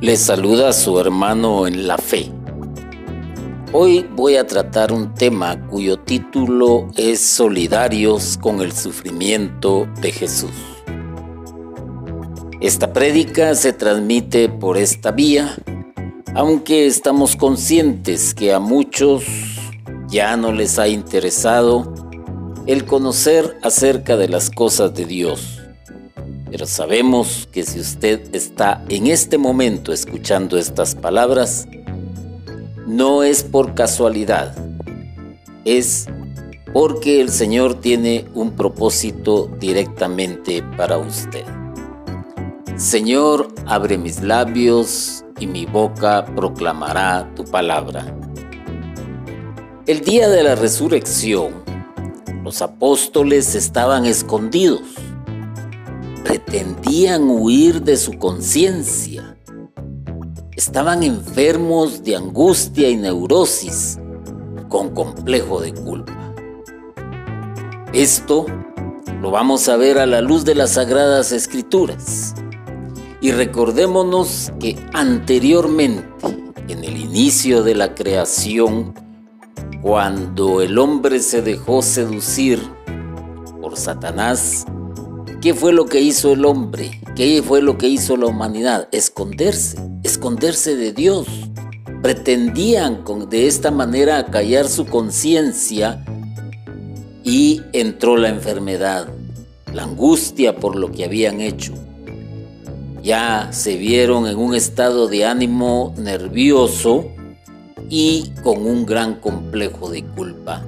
Les saluda su hermano en la fe. Hoy voy a tratar un tema cuyo título es Solidarios con el sufrimiento de Jesús. Esta prédica se transmite por esta vía, aunque estamos conscientes que a muchos ya no les ha interesado el conocer acerca de las cosas de Dios pero sabemos que si usted está en este momento escuchando estas palabras, no es por casualidad, es porque el Señor tiene un propósito directamente para usted. Señor, abre mis labios y mi boca proclamará tu palabra. El día de la resurrección, los apóstoles estaban escondidos pretendían huir de su conciencia. Estaban enfermos de angustia y neurosis, con complejo de culpa. Esto lo vamos a ver a la luz de las sagradas escrituras. Y recordémonos que anteriormente, en el inicio de la creación, cuando el hombre se dejó seducir por Satanás, ¿Qué fue lo que hizo el hombre? ¿Qué fue lo que hizo la humanidad? Esconderse, esconderse de Dios. Pretendían de esta manera acallar su conciencia y entró la enfermedad, la angustia por lo que habían hecho. Ya se vieron en un estado de ánimo nervioso y con un gran complejo de culpa.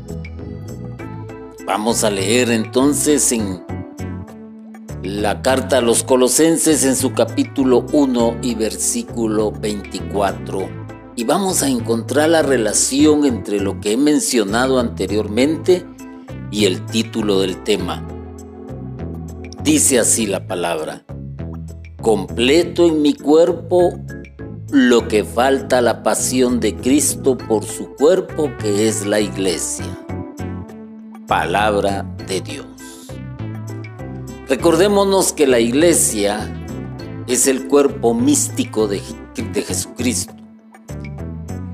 Vamos a leer entonces en la carta a los colosenses en su capítulo 1 y versículo 24. Y vamos a encontrar la relación entre lo que he mencionado anteriormente y el título del tema. Dice así la palabra, completo en mi cuerpo lo que falta la pasión de Cristo por su cuerpo que es la iglesia. Palabra de Dios. Recordémonos que la iglesia es el cuerpo místico de, Jesucristo.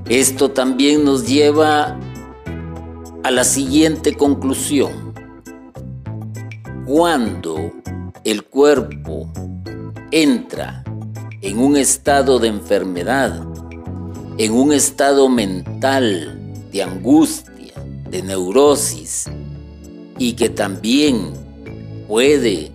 Esto también nos lleva a la siguiente conclusión. Cuando el cuerpo entra en un estado de enfermedad, en un estado mental de angustia, de neurosis, y que también puede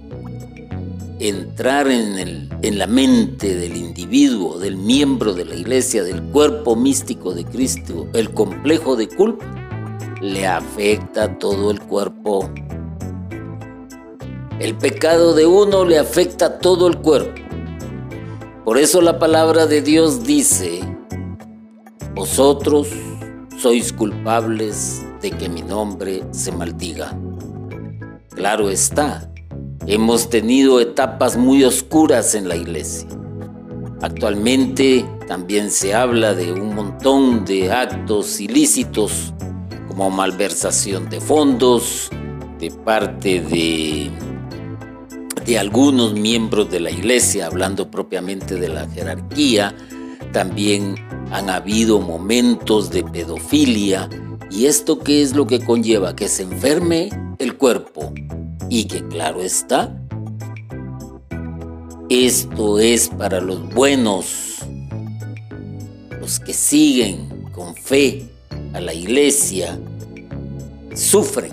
entrar en, el, en la mente del individuo, del miembro de la iglesia, del cuerpo místico de Cristo, el complejo de culpa, le afecta todo el cuerpo. El pecado de uno le afecta a todo el cuerpo. Por eso la palabra de Dios dice, vosotros sois culpables de que mi nombre se maldiga. Claro está, hemos tenido etapas muy oscuras en la iglesia. Actualmente también se habla de un montón de actos ilícitos como malversación de fondos de parte de, de algunos miembros de la iglesia, hablando propiamente de la jerarquía. También han habido momentos de pedofilia y esto qué es lo que conlleva que se enferme el cuerpo y que claro está, esto es para los buenos, los que siguen con fe a la iglesia, sufren,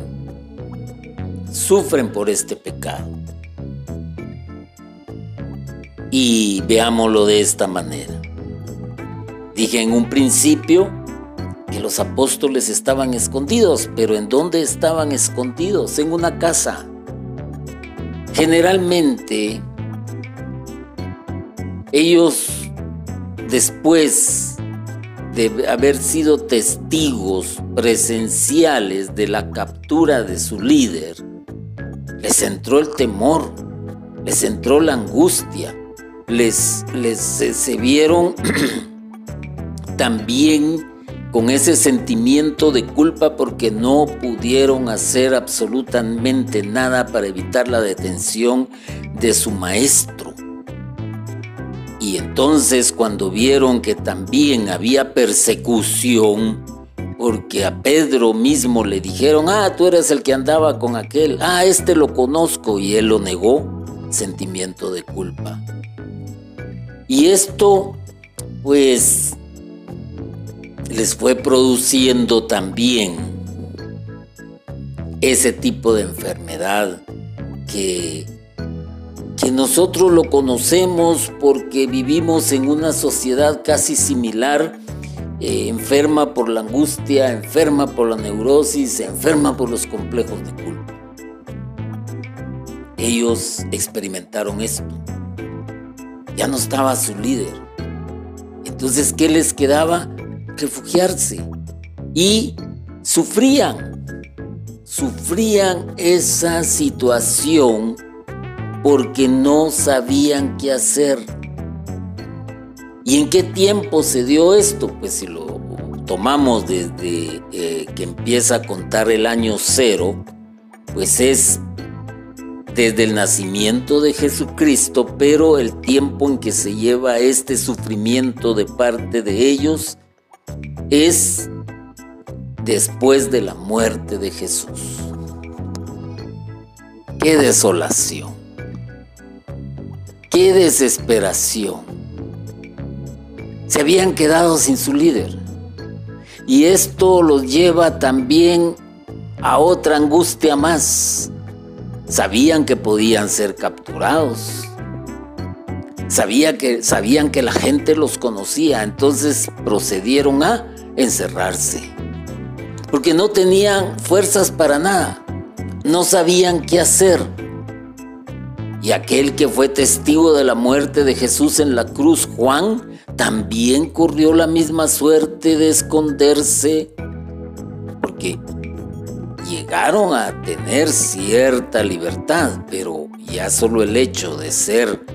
sufren por este pecado. Y veámoslo de esta manera. Dije en un principio los apóstoles estaban escondidos, pero ¿en dónde estaban escondidos? En una casa. Generalmente, ellos después de haber sido testigos presenciales de la captura de su líder, les entró el temor, les entró la angustia, les, les se vieron también con ese sentimiento de culpa porque no pudieron hacer absolutamente nada para evitar la detención de su maestro. Y entonces cuando vieron que también había persecución, porque a Pedro mismo le dijeron, ah, tú eres el que andaba con aquel, ah, este lo conozco, y él lo negó, sentimiento de culpa. Y esto, pues, les fue produciendo también ese tipo de enfermedad que, que nosotros lo conocemos porque vivimos en una sociedad casi similar eh, enferma por la angustia, enferma por la neurosis, enferma por los complejos de culpa. Ellos experimentaron esto. Ya no estaba su líder. Entonces, ¿qué les quedaba? Refugiarse. Y sufrían. Sufrían esa situación porque no sabían qué hacer ¿Y en qué tiempo se dio esto? Pues si lo tomamos desde eh, que empieza a contar el año cero, pues es desde el nacimiento de Jesucristo, pero el tiempo en que se lleva este sufrimiento de parte de ellos es después de la muerte de Jesús. Qué desolación, qué desesperación se habían quedado sin su líder. Y esto los lleva también a otra angustia más. Sabían que podían ser capturados. Sabía que, sabían que la gente los conocía, entonces procedieron a encerrarse. Porque no tenían fuerzas para nada. No sabían qué hacer. Y aquel que fue testigo de la muerte de Jesús en la cruz, Juan, también corrió la misma suerte de esconderse, porque llegaron a tener cierta libertad, pero ya solo el hecho de ser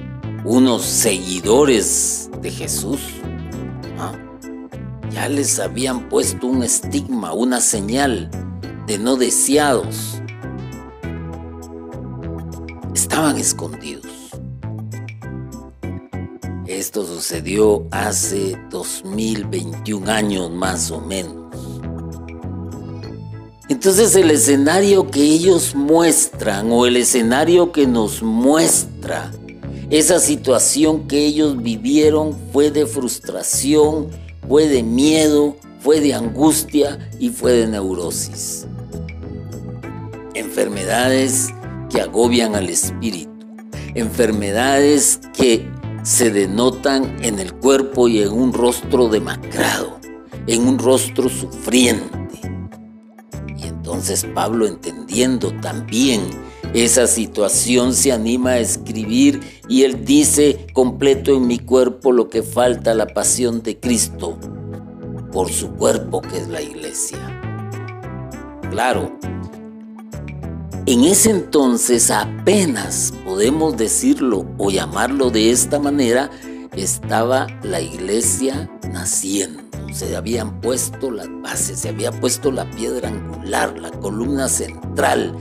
unos seguidores de Jesús. Ya les habían puesto un estigma, una señal de no deseados. Estaban escondidos. Esto sucedió hace 2021 años más o menos. Entonces el escenario que ellos muestran o el escenario que nos muestra esa situación que ellos vivieron fue de frustración, fue de miedo, fue de angustia y fue de neurosis. Enfermedades que agobian al espíritu, enfermedades que se denotan en el cuerpo y en un rostro demacrado, en un rostro sufriente. Y entonces Pablo, entendiendo también esa situación, se anima a escribir y él dice, completo en mi cuerpo lo que falta la pasión de Cristo por su cuerpo que es la iglesia. Claro, en ese entonces apenas podemos decirlo o llamarlo de esta manera, estaba la iglesia naciendo. Se habían puesto las bases, se había puesto la piedra angular, la columna central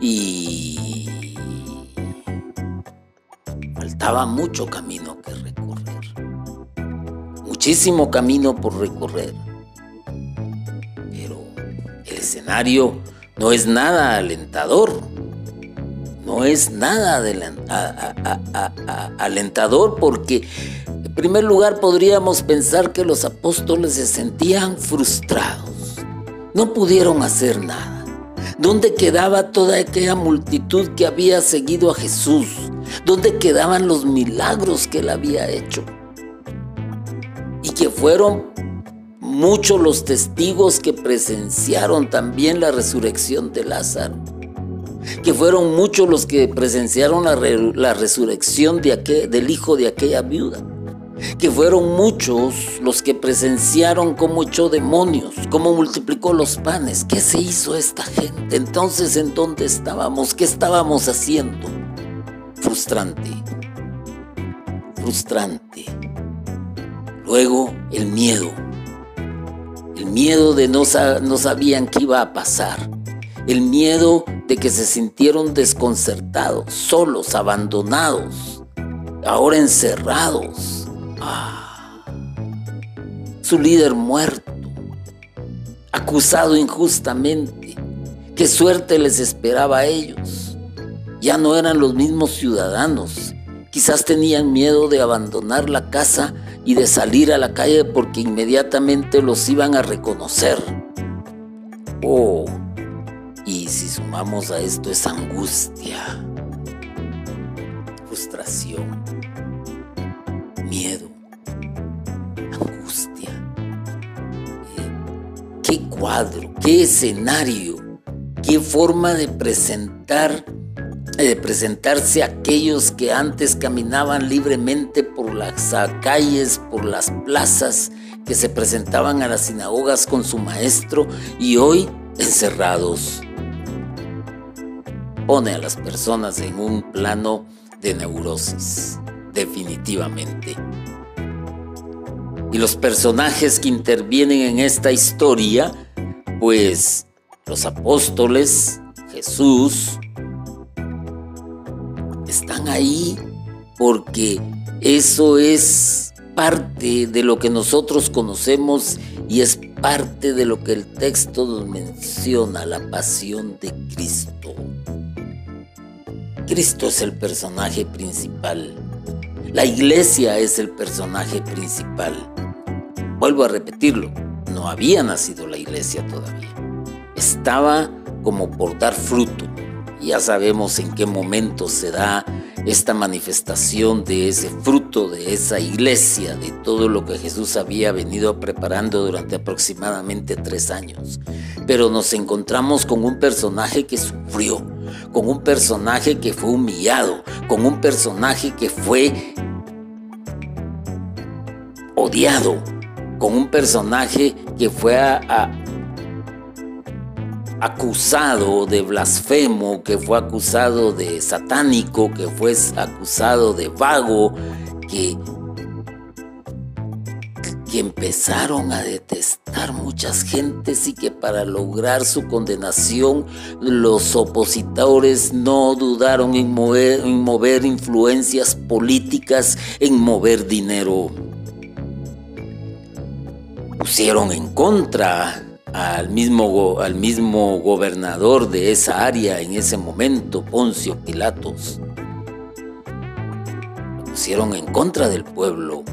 y faltaba mucho camino que recorrer. Muchísimo camino por recorrer. Pero el escenario no es nada alentador. No es nada alentador porque, en primer lugar, podríamos pensar que los apóstoles se sentían frustrados. No pudieron hacer nada. ¿Dónde quedaba toda aquella multitud que había seguido a Jesús? ¿Dónde quedaban los milagros que él había hecho? Y que fueron muchos los testigos que presenciaron también la resurrección de Lázaro, que fueron muchos los que presenciaron la, resurrección de del hijo de aquella viuda, que fueron muchos los que presenciaron cómo echó demonios, cómo multiplicó los panes, qué se hizo esta gente, entonces en dónde estábamos, qué estábamos haciendo. Frustrante, frustrante. Luego el miedo. El miedo de no, no sabían qué iba a pasar, el miedo de que se sintieron desconcertados, solos, abandonados, ahora encerrados. Ah, su líder muerto, acusado injustamente. ¿Qué suerte les esperaba a ellos? Ya no eran los mismos ciudadanos. Quizás tenían miedo de abandonar la casa y de salir a la calle porque inmediatamente los iban a reconocer. Oh, y si sumamos a esto esa angustia, frustración, miedo, angustia, eh, qué cuadro, qué escenario, qué forma de presentar de presentarse aquellos que antes caminaban libremente por las calles, por las plazas, que se presentaban a las sinagogas con su maestro y hoy encerrados. Pone a las personas en un plano de neurosis, definitivamente. Y los personajes que intervienen en esta historia, pues los apóstoles, Jesús, están ahí porque eso es parte de lo que nosotros conocemos y es parte de lo que el texto nos menciona, la pasión de Cristo. Cristo es el personaje principal. La iglesia es el personaje principal. Vuelvo a repetirlo, no había nacido la iglesia todavía. Estaba como por dar fruto. Ya sabemos en qué momento se da esta manifestación de ese fruto, de esa iglesia, de todo lo que Jesús había venido preparando durante aproximadamente tres años. Pero nos encontramos con un personaje que sufrió, con un personaje que fue humillado, con un personaje que fue odiado, con un personaje que fue a, acusado de blasfemo, que fue acusado de satánico, que fue acusado de vago, que, que empezaron a detestar muchas gentes y que para lograr su condenación los opositores no dudaron en mover, en mover influencias políticas, en mover dinero. Pusieron en contra al mismo, al mismo gobernador de esa área en ese momento, Poncio Pilatos. pusieron en contra del pueblo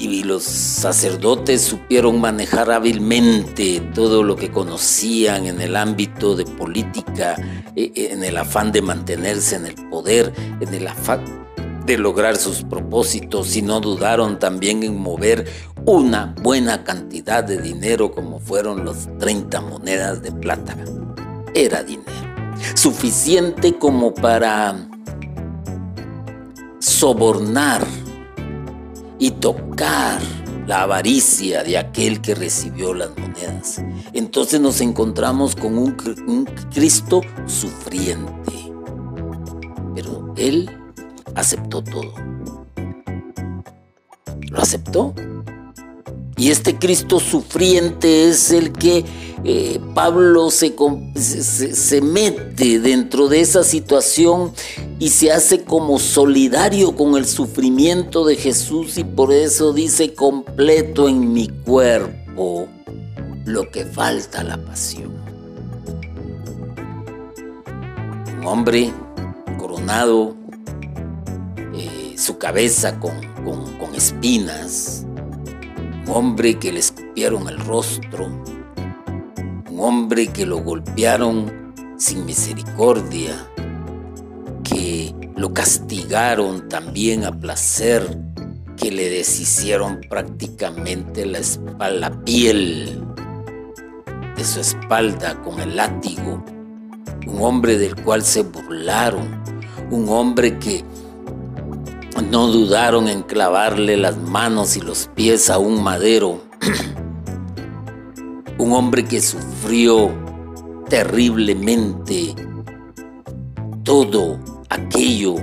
y los sacerdotes supieron manejar hábilmente todo lo que conocían en el ámbito de política, e, e, en el afán de mantenerse en el poder, en el afán de lograr sus propósitos y no dudaron también en mover una buena cantidad de dinero como fueron los 30 monedas de plata. Era dinero, suficiente como para sobornar y tocar la avaricia de aquel que recibió las monedas. Entonces nos encontramos con un, un Cristo sufriente. Pero Él aceptó todo. Lo aceptó y este Cristo sufriente es el que eh, Pablo se, se, mete dentro de esa situación y se hace como solidario con el sufrimiento de Jesús y por eso dice completo en mi cuerpo lo que falta la pasión. Un hombre coronado, su cabeza con, con espinas, un hombre que le escupieron el rostro, un hombre que lo golpearon sin misericordia, que lo castigaron también a placer, que le deshicieron prácticamente la, espalda, la piel de su espalda con el látigo, un hombre del cual se burlaron, un hombre que no dudaron en clavarle las manos y los pies a un madero. un hombre que sufrió terriblemente todo aquello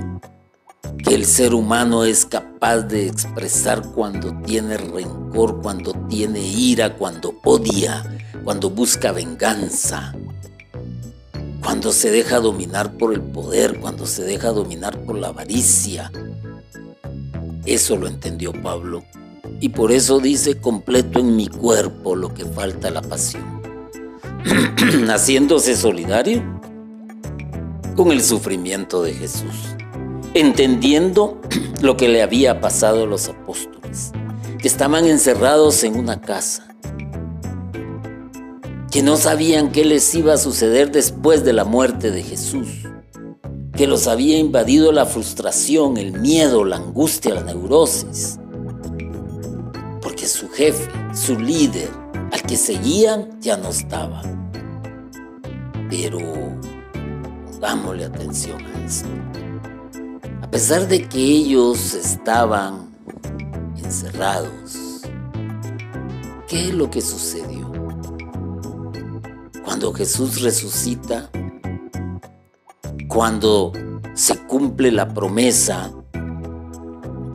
que el ser humano es capaz de expresar cuando tiene rencor, cuando tiene ira, cuando odia, cuando busca venganza, cuando se deja dominar por el poder, cuando se deja dominar por la avaricia, Eso lo entendió Pablo y por eso dice completo en mi cuerpo lo que falta la pasión. Haciéndose solidario con el sufrimiento de Jesús, entendiendo lo que le había pasado a los apóstoles, que estaban encerrados en una casa, que no sabían qué les iba a suceder después de la muerte de Jesús, que los había invadido la frustración, el miedo, la angustia, la neurosis, porque su jefe, su líder, al que seguían, ya no estaba. Pero dámosle atención a esto. A pesar de que ellos estaban encerrados, ¿qué es lo que sucedió? Cuando Jesús resucita, cuando se cumple la promesa,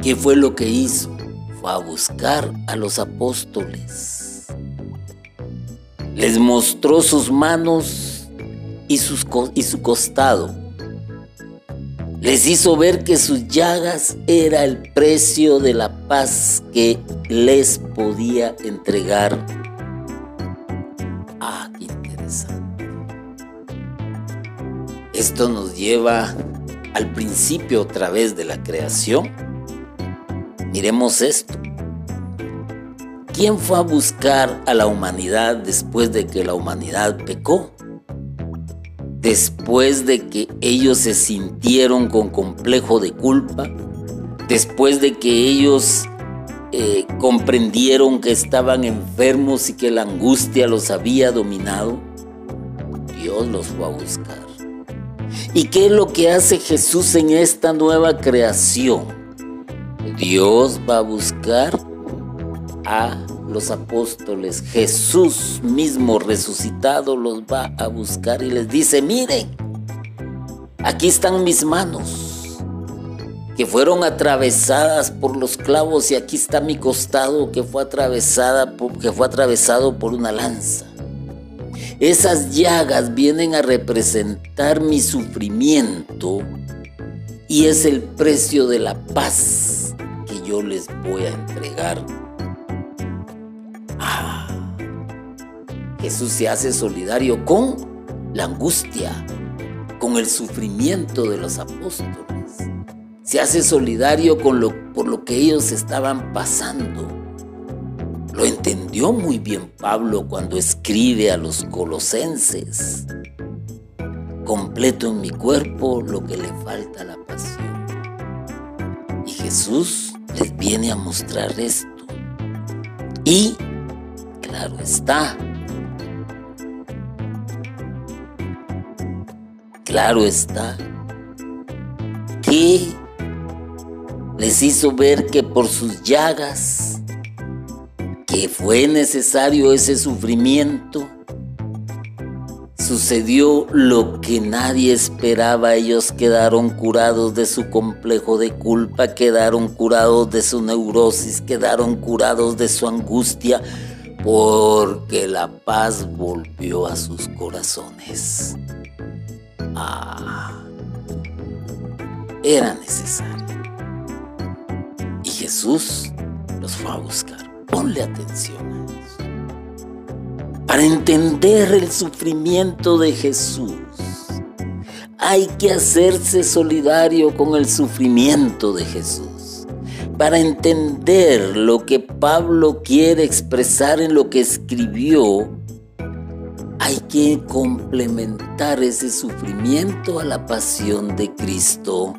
¿qué fue lo que hizo? Fue a buscar a los apóstoles. Les mostró sus manos y, su costado. Les hizo ver que sus llagas era el precio de la paz que les podía entregar. Ah, qué interesante. Esto nos lleva al principio otra vez de la creación. Miremos esto. ¿Quién fue a buscar a la humanidad después de que la humanidad pecó? después de que ellos se sintieron con complejo de culpa, después de que ellos eh, comprendieron que estaban enfermos y que la angustia los había dominado, Dios los fue a buscar. ¿Y qué es lo que hace Jesús en esta nueva creación? Dios va a buscar a los apóstoles, Jesús mismo resucitado los va a buscar y les dice, miren, aquí están mis manos, que fueron atravesadas por los clavos y aquí está mi costado que fue, atravesada que fue atravesado por una lanza. Esas llagas vienen a representar mi sufrimiento y es el precio de la paz que yo les voy a entregar Jesús se hace solidario con la angustia, con el sufrimiento de los apóstoles. Se hace solidario con lo, por lo que ellos estaban pasando. Lo entendió muy bien Pablo cuando escribe a los colosenses. Completo en mi cuerpo lo que le falta la pasión. Y Jesús les viene a mostrar esto. Y, claro está, claro está, que les hizo ver que por sus llagas, que fue necesario ese sufrimiento, sucedió lo que nadie esperaba. Ellos quedaron curados de su complejo de culpa, quedaron curados de su neurosis, quedaron curados de su angustia, porque la paz volvió a sus corazones. Ah, era necesario. Y Jesús los fue a buscar. Ponle atención a eso. Para entender el sufrimiento de Jesús, hay que hacerse solidario con el sufrimiento de Jesús. Para entender lo que Pablo quiere expresar en lo que escribió, hay que complementar ese sufrimiento a la pasión de Cristo.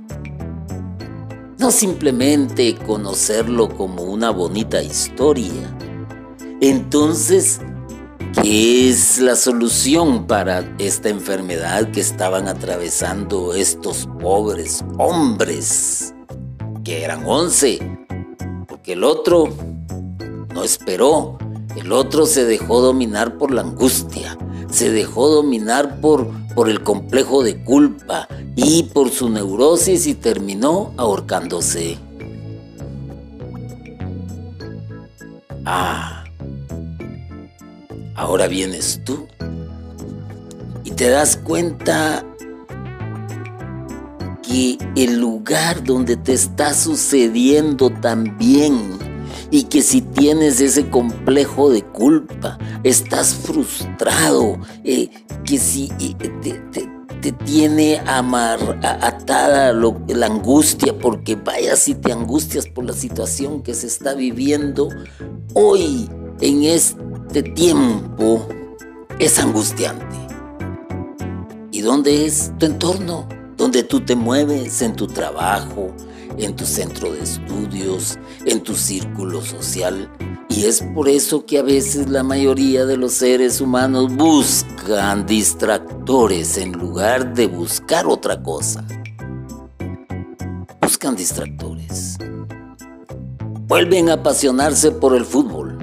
No simplemente conocerlo como una bonita historia. Entonces, ¿qué es la solución para esta enfermedad que estaban atravesando estos pobres hombres? Que eran once, porque el otro no esperó, el otro se dejó dominar por la angustia, se dejó dominar por, por el complejo de culpa y por su neurosis y terminó ahorcándose. Ah, ahora vienes tú y te das cuenta que el lugar donde te está sucediendo también y que si tienes ese complejo de culpa, estás frustrado, eh, que si eh, te, tiene amar, atada la angustia, porque vaya si te angustias por la situación que se está viviendo hoy en este tiempo, es angustiante. ¿Y dónde es tu entorno? Donde tú te mueves en tu trabajo, en tu centro de estudios, en tu círculo social. Y es por eso que a veces la mayoría de los seres humanos buscan distractores en lugar de buscar otra cosa. Buscan distractores. Vuelven a apasionarse por el fútbol.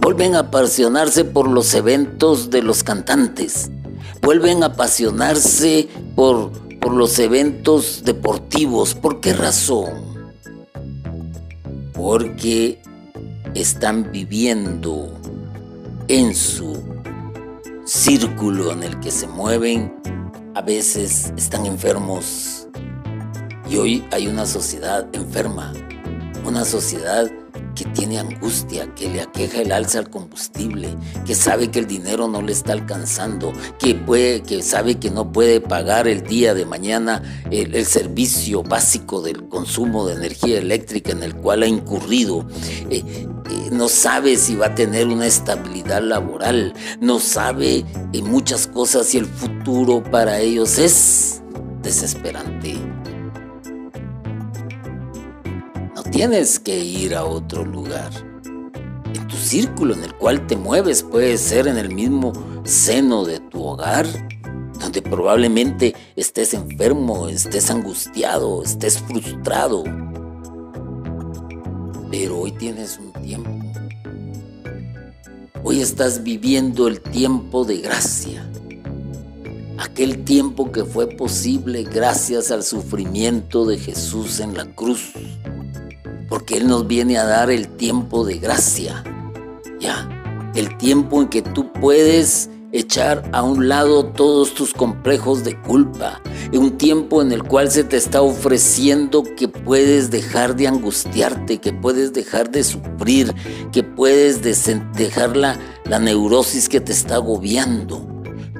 Vuelven a apasionarse por los eventos de los cantantes. Vuelven a apasionarse por por los eventos deportivos. ¿Por qué razón? Porque están viviendo en su círculo en el que se mueven, a veces están enfermos. Y hoy hay una sociedad enferma, una sociedad que tiene angustia, que le aqueja el alza al combustible, que sabe que el dinero no le está alcanzando, que, puede, que sabe que no puede pagar el día de mañana el, servicio básico del consumo de energía eléctrica en el cual ha incurrido. Eh, eh, no sabe si va a tener una estabilidad laboral, no sabe en muchas cosas y el futuro para ellos es desesperante. Tienes que ir a otro lugar. En tu círculo en el cual te mueves puede ser en el mismo seno de tu hogar, donde probablemente estés enfermo, estés angustiado, estés frustrado. Pero hoy tienes un tiempo. Hoy estás viviendo el tiempo de gracia. Aquel tiempo que fue posible gracias al sufrimiento de Jesús en la cruz porque Él nos viene a dar el tiempo de gracia, ya, el tiempo en que tú puedes echar a un lado todos tus complejos de culpa, un tiempo en el cual se te está ofreciendo que puedes dejar de angustiarte, que puedes dejar de sufrir, que puedes dejar la, la neurosis que te está agobiando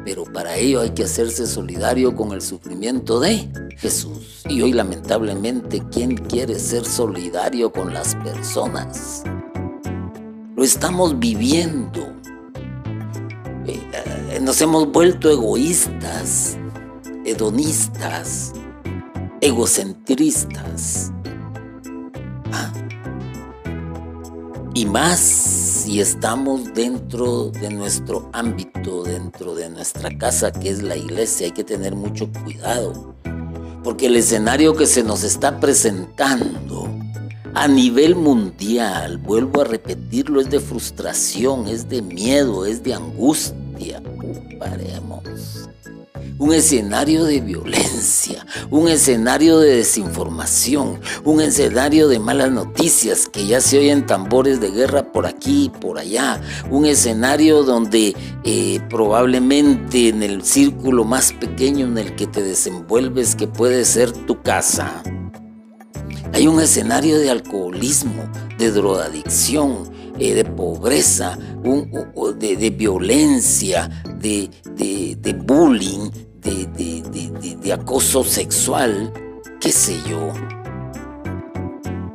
pero para ello hay que hacerse solidario con el sufrimiento de Jesús. Y hoy lamentablemente, ¿quién quiere ser solidario con las personas? Lo estamos viviendo. Eh, nos hemos vuelto egoístas, hedonistas, egocentristas. ¿Ah? Y más si estamos dentro de nuestro ámbito, dentro de nuestra casa que es la iglesia, hay que tener mucho cuidado. Porque el escenario que se nos está presentando a nivel mundial, vuelvo a repetirlo, es de frustración, es de miedo, es de angustia. Paremos un escenario de violencia, un escenario de desinformación, un escenario de malas noticias, que ya se oyen tambores de guerra por aquí y por allá, un escenario donde eh, probablemente en el círculo más pequeño en el que te desenvuelves, que puede ser tu casa, hay un escenario de alcoholismo, de drogadicción, eh, de pobreza, de, violencia, de, de bullying, de, acoso sexual, qué sé yo.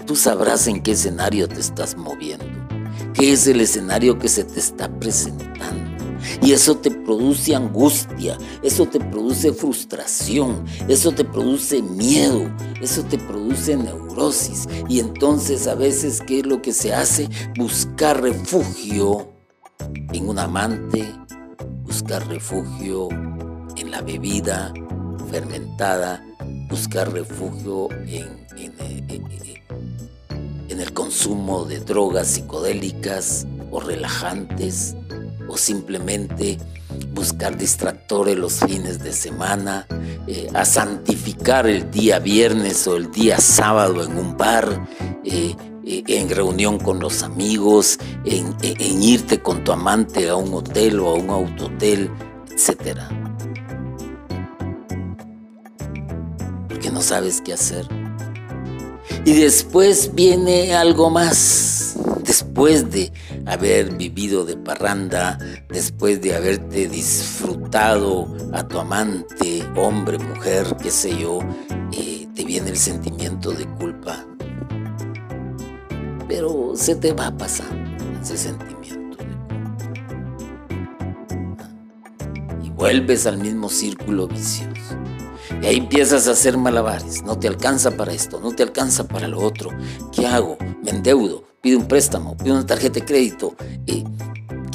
Tú sabrás en qué escenario te estás moviendo, qué es el escenario que se te está presentando. Y eso te produce angustia, eso te produce frustración, eso te produce miedo, eso te produce neurosis. Y entonces a veces, ¿qué es lo que se hace? Buscar refugio en un amante, buscar refugio en la bebida fermentada, buscar refugio en, en, el consumo de drogas psicodélicas o relajantes, o simplemente buscar distractores los fines de semana, eh, a santificar el día viernes o el día sábado en un bar, eh, eh, en reunión con los amigos, en, en irte con tu amante a un hotel o a un autotel, etcétera. Que no sabes qué hacer. Y después viene algo más. Después de haber vivido de parranda, después de haberte disfrutado a tu amante, hombre, mujer, qué sé yo, eh, te viene el sentimiento de culpa. Pero se te va pasar ese sentimiento de culpa. Y vuelves al mismo círculo vicioso. Y ahí empiezas a hacer malabares. No te alcanza para esto, no te alcanza para lo otro. ¿Qué hago? Me endeudo, pido un préstamo, pido una tarjeta de crédito. Eh,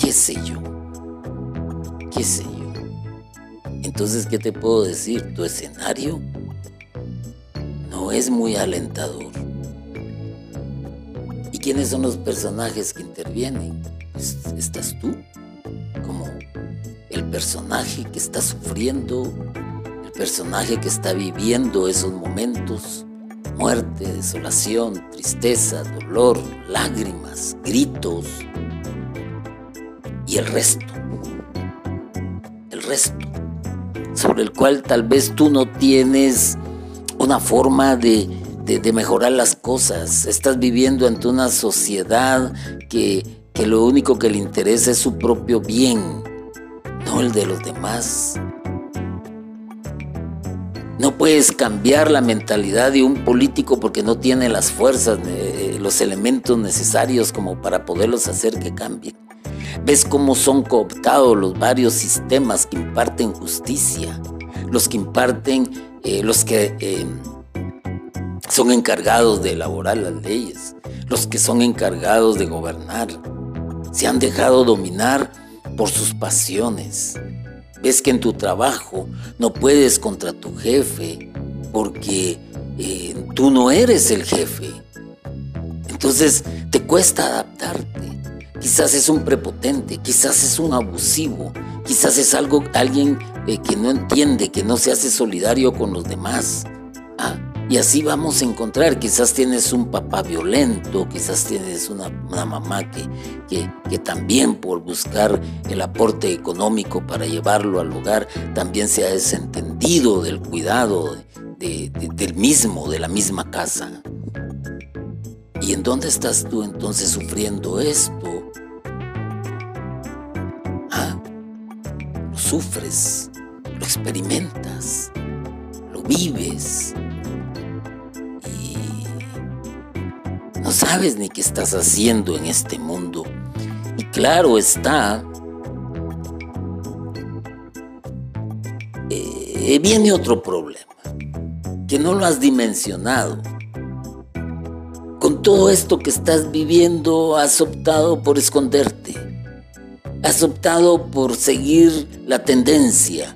¿Qué sé yo? ¿Qué sé yo? Entonces, ¿qué te puedo decir? Tu escenario no es muy alentador. ¿Y quiénes son los personajes que intervienen? Estás tú, como el personaje que está sufriendo personaje que está viviendo esos momentos, muerte, desolación, tristeza, dolor, lágrimas, gritos. Y el resto, el resto, sobre el cual tal vez tú no tienes una forma de, de, mejorar las cosas, estás viviendo ante una sociedad que, que lo único que le interesa es su propio bien, no el de los demás. No puedes cambiar la mentalidad de un político porque no tiene las fuerzas, eh, los elementos necesarios como para poderlos hacer que cambien. Ves cómo son cooptados los varios sistemas que imparten justicia, los que imparten, eh, los que eh, son encargados de elaborar las leyes, los que son encargados de gobernar. Se han dejado dominar por sus pasiones, Ves que en tu trabajo no puedes contra tu jefe porque eh, tú no eres el jefe. Entonces te cuesta adaptarte. Quizás es un prepotente, quizás es un abusivo, quizás es algo, alguien eh, que no entiende, que no se hace solidario con los demás. Ah, y así vamos a encontrar, quizás tienes un papá violento, quizás tienes una, mamá que, que, también por buscar el aporte económico para llevarlo al hogar, también se ha desentendido del cuidado del mismo, de la misma casa. ¿Y en dónde estás tú entonces sufriendo esto? Ah, lo sufres, lo experimentas, lo vives sabes ni qué estás haciendo en este mundo. Y claro está, eh, viene otro problema, que no lo has dimensionado. Con todo esto que estás viviendo, has optado por esconderte. Has optado por seguir la tendencia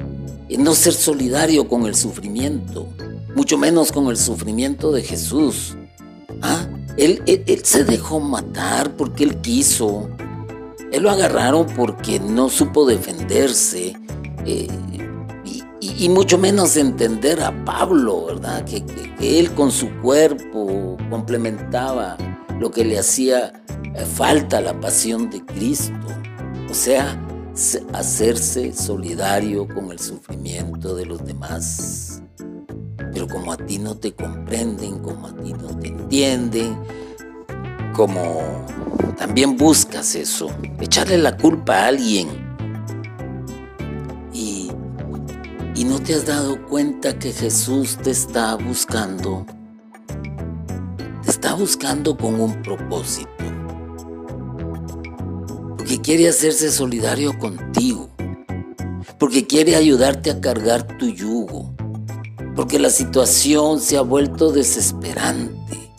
y no ser solidario con el sufrimiento, mucho menos con el sufrimiento de Jesús. ¿Ah? Él, se dejó matar porque él quiso. Él lo agarraron porque no supo defenderse. Eh, y, mucho menos entender a Pablo, ¿verdad? Que, él con su cuerpo complementaba lo que le hacía eh, falta la pasión de Cristo. O sea, hacerse solidario con el sufrimiento de los demás. Pero como a ti no te comprenden, como a ti no te entienden, como también buscas eso, echarle la culpa a alguien. Y, y no te has dado cuenta que Jesús te está buscando. Te está buscando con un propósito. Porque quiere hacerse solidario contigo. Porque quiere ayudarte a cargar tu yugo porque la situación se ha vuelto desesperante.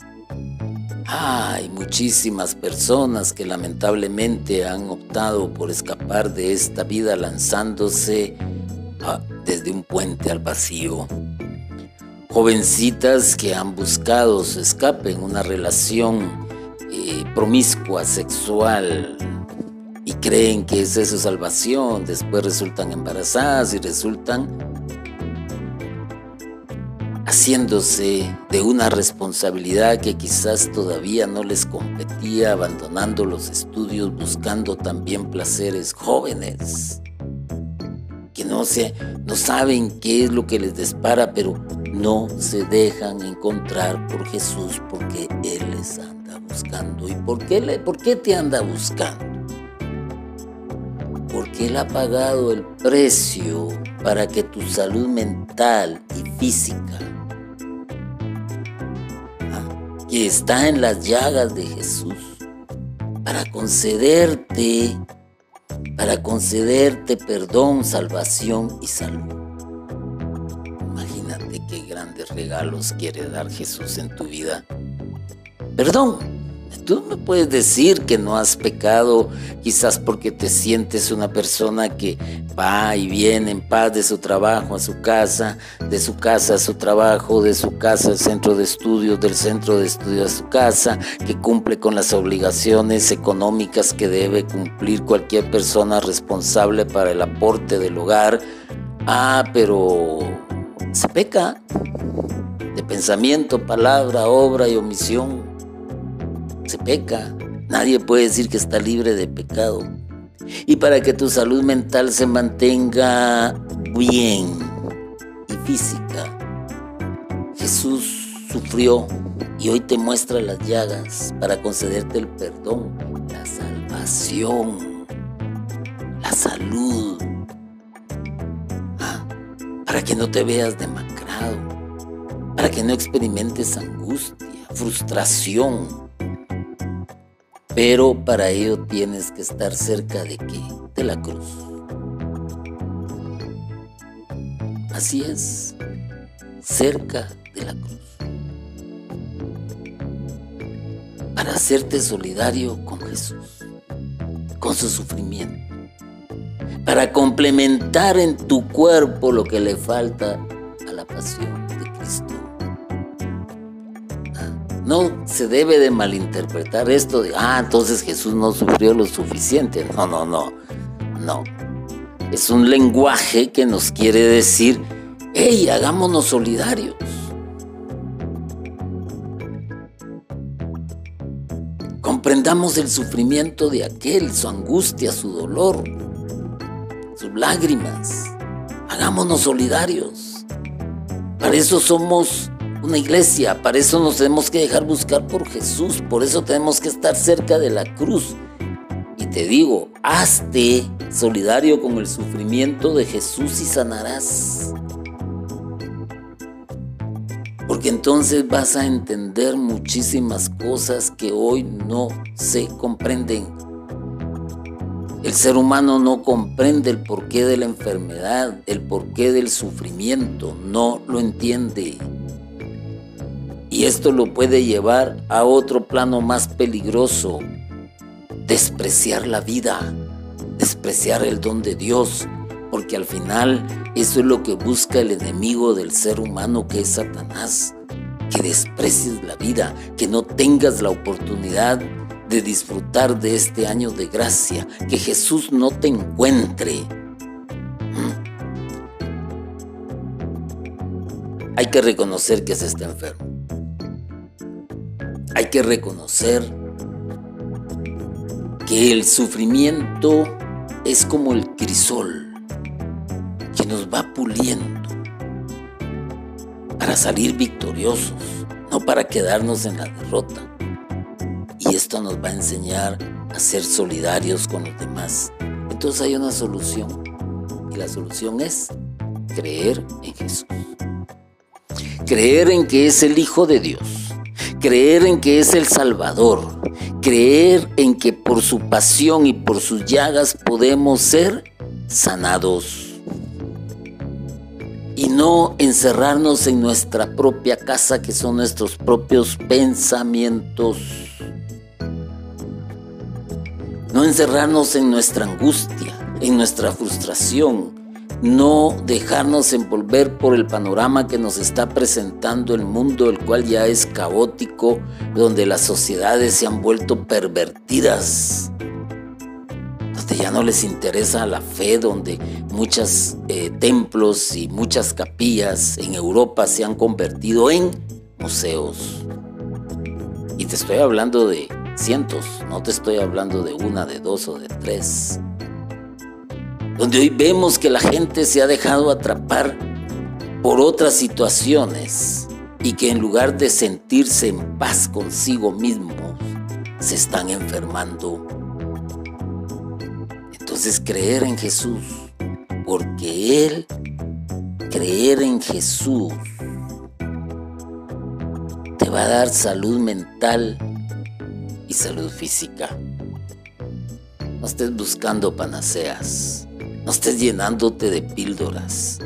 Hay muchísimas personas que lamentablemente han optado por escapar de esta vida lanzándose ah, desde un puente al vacío. Jovencitas que han buscado su escape en una relación eh, promiscua, sexual, y creen que es su salvación, después resultan embarazadas y resultan haciéndose de una responsabilidad que quizás todavía no les competía, abandonando los estudios, buscando también placeres jóvenes, que no, se, no saben qué es lo que les dispara, pero no se dejan encontrar por Jesús porque Él les anda buscando. ¿Y por qué, le, por qué te anda buscando? Porque Él ha pagado el precio para que tu salud mental y física, que está en las llagas de Jesús, para concederte, para concederte perdón, salvación y salud. Imagínate qué grandes regalos quiere dar Jesús en tu vida. Perdón, Tú me puedes decir que no has pecado, quizás porque te sientes una persona que va y viene en paz de su trabajo a su casa, de su casa a su trabajo, de su casa al centro de estudios, del centro de estudios a su casa, que cumple con las obligaciones económicas que debe cumplir cualquier persona responsable para el aporte del hogar. Ah, pero se peca de pensamiento, palabra, obra y omisión se peca. Nadie puede decir que está libre de pecado. Y para que tu salud mental se mantenga bien y física, Jesús sufrió y hoy te muestra las llagas para concederte el perdón, la salvación, la salud, ah, para que no te veas demacrado, para que no experimentes angustia, frustración, pero para ello tienes que estar cerca de qué? De la cruz. Así es, cerca de la cruz. Para hacerte solidario con Jesús, con su sufrimiento. Para complementar en tu cuerpo lo que le falta a la pasión No se debe de malinterpretar esto de, ah, entonces Jesús no sufrió lo suficiente. No, no, no, no. Es un lenguaje que nos quiere decir, hey, hagámonos solidarios. Comprendamos el sufrimiento de aquel, su angustia, su dolor, sus lágrimas. Hagámonos solidarios. Para eso somos una iglesia. Para eso nos tenemos que dejar buscar por Jesús. Por eso tenemos que estar cerca de la cruz. Y te digo, hazte solidario con el sufrimiento de Jesús y sanarás. Porque entonces vas a entender muchísimas cosas que hoy no se comprenden. El ser humano no comprende el porqué de la enfermedad, el porqué del sufrimiento, no lo entiende. Y esto lo puede llevar a otro plano más peligroso, despreciar la vida, despreciar el don de Dios, porque al final eso es lo que busca el enemigo del ser humano que es Satanás, que desprecies la vida, que no tengas la oportunidad de disfrutar de este año de gracia, que Jesús no te encuentre. ¿Mm? Hay que reconocer que se está enfermo. Hay que reconocer que el sufrimiento es como el crisol que nos va puliendo para salir victoriosos, no para quedarnos en la derrota. Y esto nos va a enseñar a ser solidarios con los demás. Entonces hay una solución. Y la solución es creer en Jesús. Creer en que es el Hijo de Dios creer en que es el Salvador, creer en que por su pasión y por sus llagas podemos ser sanados. Y no encerrarnos en nuestra propia casa que son nuestros propios pensamientos. No encerrarnos en nuestra angustia, en nuestra frustración, no dejarnos envolver por el panorama que nos está presentando el mundo, el cual ya es caótico, donde las sociedades se han vuelto pervertidas, donde ya no les interesa la fe, donde muchos eh, templos y muchas capillas en Europa se han convertido en museos. Y te estoy hablando de cientos, no te estoy hablando de una, de dos o de tres donde hoy vemos que la gente se ha dejado atrapar por otras situaciones y que en lugar de sentirse en paz consigo mismos, se están enfermando. Entonces creer en Jesús, porque Él, creer en Jesús, te va a dar salud mental y salud física. No estés buscando panaceas, no estés llenándote de píldoras,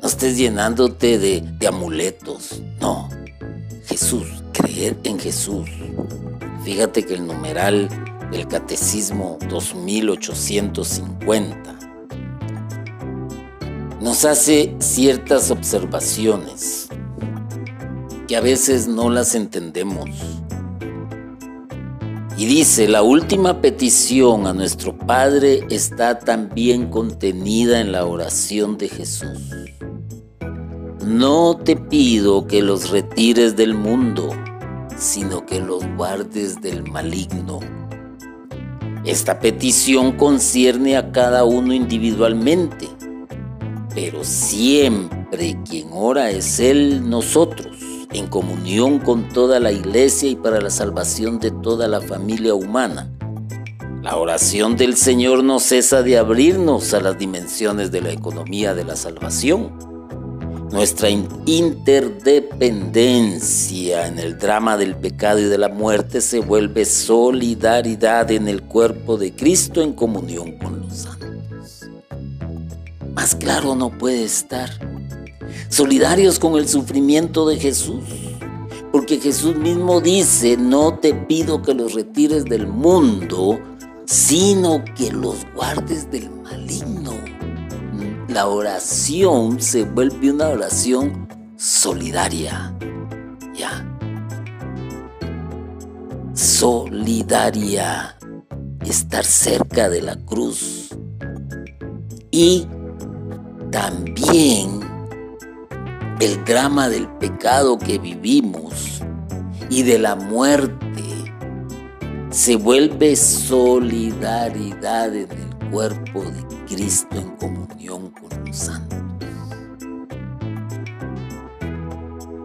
no estés llenándote de, amuletos, no. Jesús, creer en Jesús. Fíjate que el numeral del Catecismo 2850 nos hace ciertas observaciones que a veces no las entendemos. Y dice, la última petición a nuestro Padre está también contenida en la oración de Jesús. No te pido que los retires del mundo, sino que los guardes del maligno. Esta petición concierne a cada uno individualmente, pero siempre quien ora es Él nosotros, en comunión con toda la iglesia y para la salvación de toda la familia humana. La oración del Señor no cesa de abrirnos a las dimensiones de la economía de la salvación nuestra interdependencia en el drama del pecado y de la muerte se vuelve solidaridad en el cuerpo de Cristo en comunión con los santos. Más claro no puede estar. Solidarios con el sufrimiento de Jesús. Porque Jesús mismo dice, no te pido que los retires del mundo, sino que los guardes del maligno la oración se vuelve una oración solidaria. Ya. Solidaria. Estar cerca de la cruz. Y también el drama del pecado que vivimos y de la muerte se vuelve solidaridad en el cuerpo de Cristo en comunión con los santos.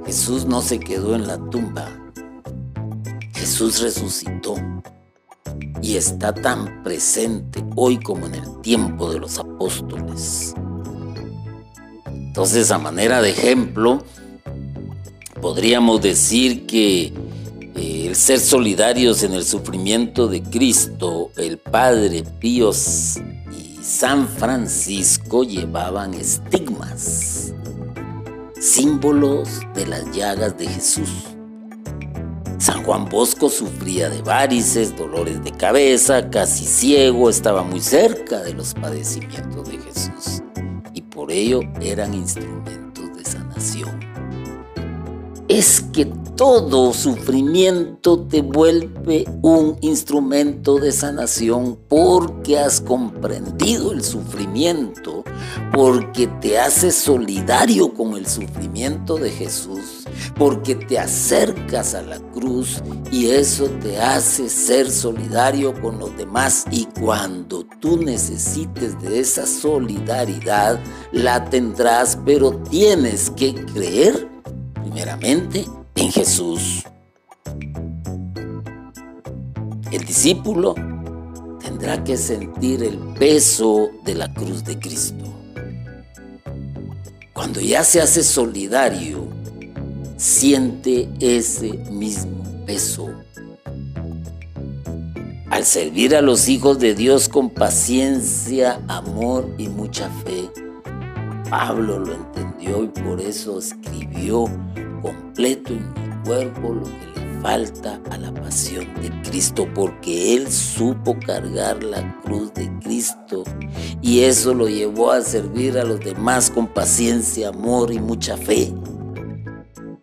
Jesús no se quedó en la tumba. Jesús resucitó y está tan presente hoy como en el tiempo de los apóstoles. Entonces, a manera de ejemplo, podríamos decir que eh, el ser solidarios en el sufrimiento de Cristo, el Padre Pío San Francisco llevaban estigmas, símbolos de las llagas de Jesús. San Juan Bosco sufría de varices, dolores de cabeza, casi ciego, estaba muy cerca de los padecimientos de Jesús y por ello eran instrumentos. Es que todo sufrimiento te vuelve un instrumento de sanación porque has comprendido el sufrimiento, porque te haces solidario con el sufrimiento de Jesús, porque te acercas a la cruz y eso te hace ser solidario con los demás. Y cuando tú necesites de esa solidaridad la tendrás, pero tienes que creer primeramente en Jesús. El discípulo tendrá que sentir el peso de la cruz de Cristo. Cuando ya se hace solidario, siente ese mismo peso. Al servir a los hijos de Dios con paciencia, amor y mucha fe, Pablo lo entendió y por eso escribió completo en mi cuerpo lo que le falta a la pasión de Cristo, porque Él supo cargar la cruz de Cristo y eso lo llevó a servir a los demás con paciencia, amor y mucha fe.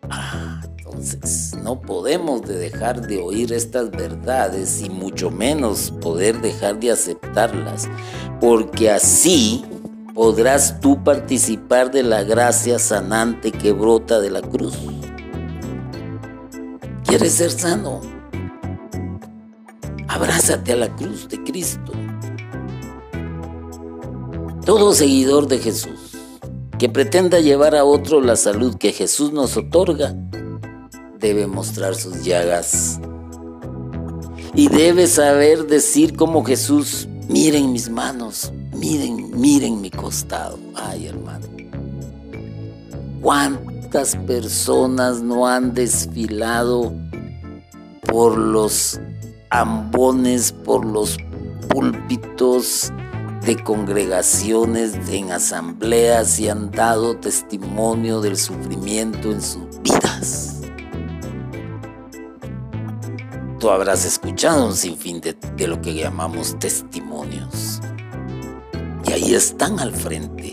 Ah, entonces, no podemos de dejar de oír estas verdades y mucho menos poder dejar de aceptarlas, porque así podrás tú participar de la gracia sanante que brota de la cruz. ¿Quieres ser sano? Abrázate a la cruz de Cristo. Todo seguidor de Jesús que pretenda llevar a otro la salud que Jesús nos otorga, debe mostrar sus llagas. Y debe saber decir como Jesús, miren mis manos, miren, miren mi costado. Ay, hermano. ¿Cuántas personas no han desfilado por los ambones, por los púlpitos de congregaciones, en asambleas y han dado testimonio del sufrimiento en sus vidas. Tú habrás escuchado un sinfín de, de lo que llamamos testimonios. Ahí están al frente.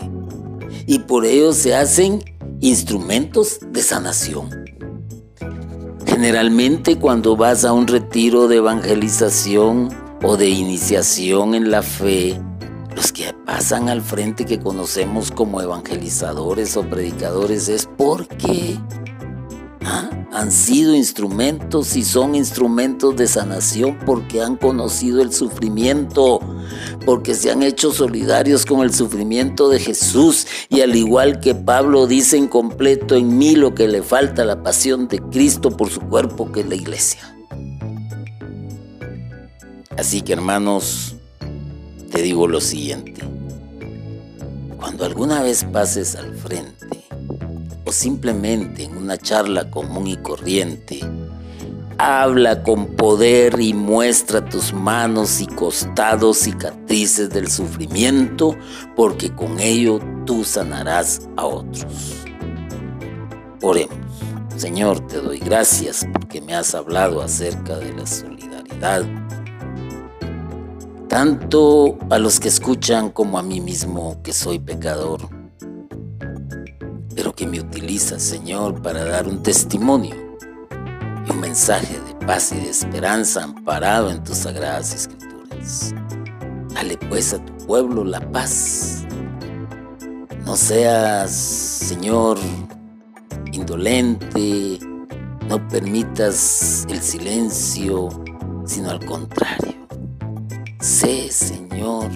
Y por ello se hacen instrumentos de sanación. Generalmente cuando vas a un retiro de evangelización o de iniciación en la fe, los que pasan al frente que conocemos como evangelizadores o predicadores es porque Han sido instrumentos y son instrumentos de sanación porque han conocido el sufrimiento, porque se han hecho solidarios con el sufrimiento de Jesús y al igual que Pablo dice en completo en mí lo que le falta la pasión de Cristo por su cuerpo que es la iglesia. Así que hermanos, te digo lo siguiente. Cuando alguna vez pases al frente simplemente en una charla común y corriente, habla con poder y muestra tus manos y costados cicatrices del sufrimiento, porque con ello tú sanarás a otros. Oremos. Señor, te doy gracias porque me has hablado acerca de la solidaridad tanto a los que escuchan como a mí mismo que soy pecador, pero que me utilizas, Señor, para dar un testimonio y un mensaje de paz y de esperanza amparado en tus sagradas escrituras. Dale pues a tu pueblo la paz. No seas, Señor, indolente, no permitas el silencio, sino al contrario Sé, Señor,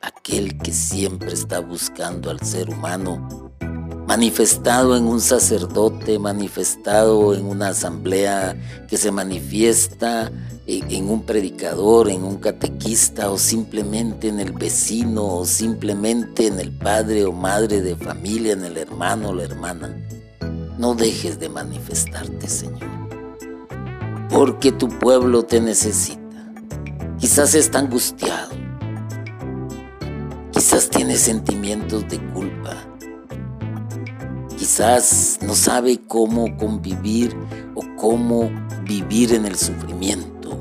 aquel que siempre está buscando al ser humano, manifestado en un sacerdote, manifestado en una asamblea, que se manifiesta en un predicador, en un catequista o simplemente en el vecino o simplemente en el padre o madre de familia, en el hermano o la hermana. No dejes de manifestarte, Señor, porque tu pueblo te necesita. Quizás está angustiado. Quizás tiene sentimientos de culpa. Quizás no sabe cómo convivir o cómo vivir en el sufrimiento.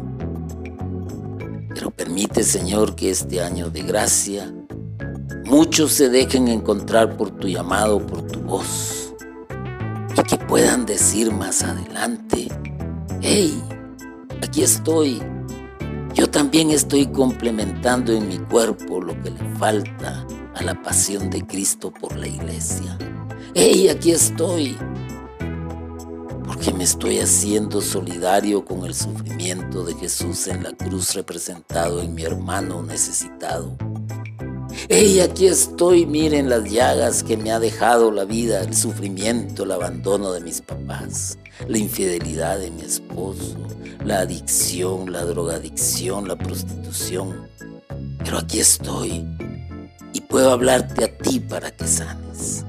Pero permite, Señor, que este año de gracia muchos se dejen encontrar por tu llamado, por tu voz. Y que puedan decir más adelante, hey, aquí estoy yo también estoy complementando en mi cuerpo lo que le falta a la pasión de Cristo por la iglesia. ¡Hey, aquí estoy! Porque me estoy haciendo solidario con el sufrimiento de Jesús en la cruz representado en mi hermano necesitado. ¡Hey, aquí estoy! Miren las llagas que me ha dejado la vida, el sufrimiento, el abandono de mis papás, la infidelidad de mi esposo, la adicción, la drogadicción, la prostitución. Pero aquí estoy y puedo hablarte a ti para que sanes.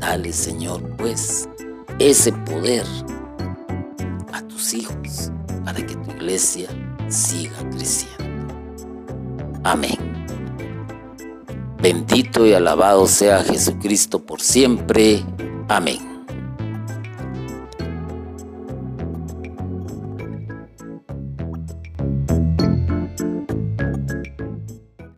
Dale, Señor, pues, ese poder a tus hijos para que tu iglesia siga creciendo. Amén. Bendito y alabado sea Jesucristo por siempre. Amén.